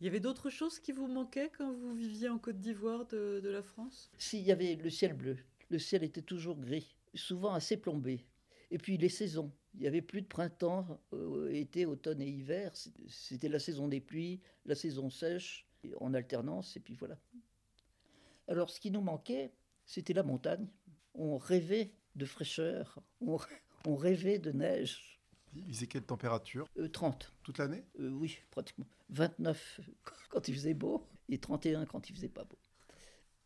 Il y avait d'autres choses qui vous manquaient quand vous viviez en Côte d'Ivoire de, la France? S'il y avait le ciel bleu, le ciel était toujours gris, souvent assez plombé. Et puis les saisons. Il n'y avait plus de printemps, euh, été, automne et hiver. C'était la saison des pluies, la saison sèche, en alternance, et puis voilà. Alors ce qui nous manquait, c'était la montagne. On rêvait de fraîcheur, on rêvait de neige. Il faisait quelle température Euh, 30, Toute l'année? Euh, oui, pratiquement. 29 quand il faisait beau et 31 quand il faisait pas beau.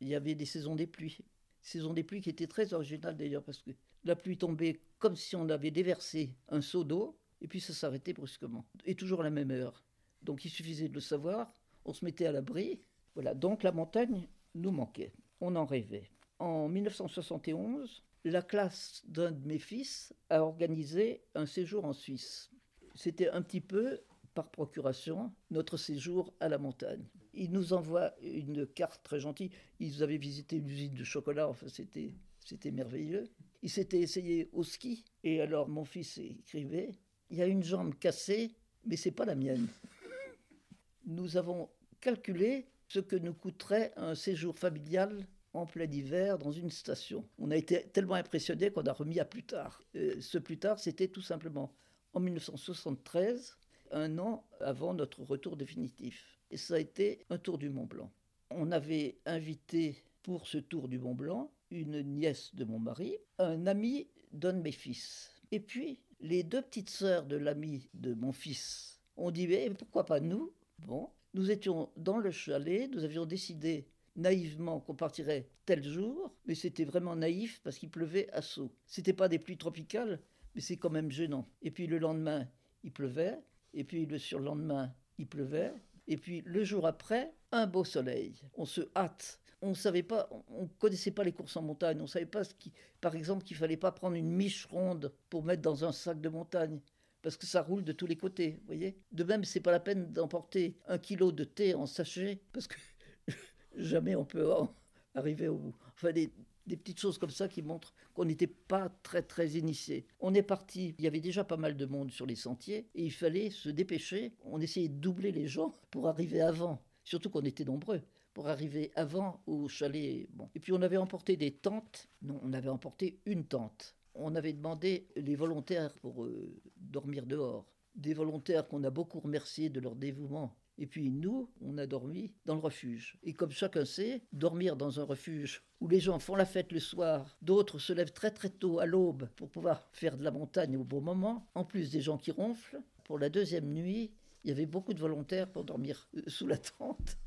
Il y avait des saisons des pluies. Saison des pluies qui étaient très originales d'ailleurs parce que la pluie tombait comme si on avait déversé un seau d'eau et puis ça s'arrêtait brusquement. Et toujours à la même heure. Donc il suffisait de le savoir, on se mettait à l'abri. Voilà, donc la montagne nous manquait. On en rêvait. En 1971, la classe d'un de mes fils a organisé un séjour en Suisse. C'était un petit peu par procuration notre séjour à la montagne. Ils nous envoient une carte très gentille. Ils avaient visité une usine de chocolat, enfin c'était c'était merveilleux. Ils s'étaient essayés au ski et alors mon fils écrivait il y a une jambe cassée, mais c'est pas la mienne. Nous avons calculé ce que nous coûterait un séjour familial en plein hiver dans une station. On a été tellement impressionnés qu'on a remis à plus tard. Euh, ce plus tard, c'était tout simplement en 1973, un an avant notre retour définitif. Et ça a été un tour du Mont Blanc. On avait invité pour ce tour du Mont Blanc une nièce de mon mari, un ami d'un de mes fils. Et puis, les deux petites sœurs de l'ami de mon fils ont dit, mais pourquoi pas nous? Bon, nous étions dans le chalet, nous avions décidé naïvement qu'on partirait tel jour, mais c'était vraiment naïf parce qu'il pleuvait à saut. C'était pas des pluies tropicales, mais c'est quand même gênant. Et puis le lendemain, il pleuvait, et puis le surlendemain, il pleuvait, et puis le jour après, un beau soleil. On se hâte. On savait pas, on connaissait pas les courses en montagne. On savait pas ce qui, par exemple, qu'il fallait pas prendre une miche ronde pour mettre dans un sac de montagne. Parce que ça roule de tous les côtés, voyez. De même, c'est pas la peine d'emporter un kilo de thé en sachet, parce que jamais on peut arriver au bout. Enfin, des, des petites choses comme ça qui montrent qu'on n'était pas très très initié. On est parti, il y avait déjà pas mal de monde sur les sentiers et il fallait se dépêcher. On essayait de doubler les gens pour arriver avant, surtout qu'on était nombreux, pour arriver avant au chalet. Bon. Et puis on avait emporté des tentes. Non, on avait emporté une tente. On avait demandé les volontaires pour euh, dormir dehors. Des volontaires qu'on a beaucoup remerciés de leur dévouement. Et puis nous, on a dormi dans le refuge. Et comme chacun sait, dormir dans un refuge où les gens font la fête le soir, d'autres se lèvent très très tôt à l'aube pour pouvoir faire de la montagne au bon moment, en plus des gens qui ronflent, pour la deuxième nuit, il y avait beaucoup de volontaires pour dormir euh, sous la tente.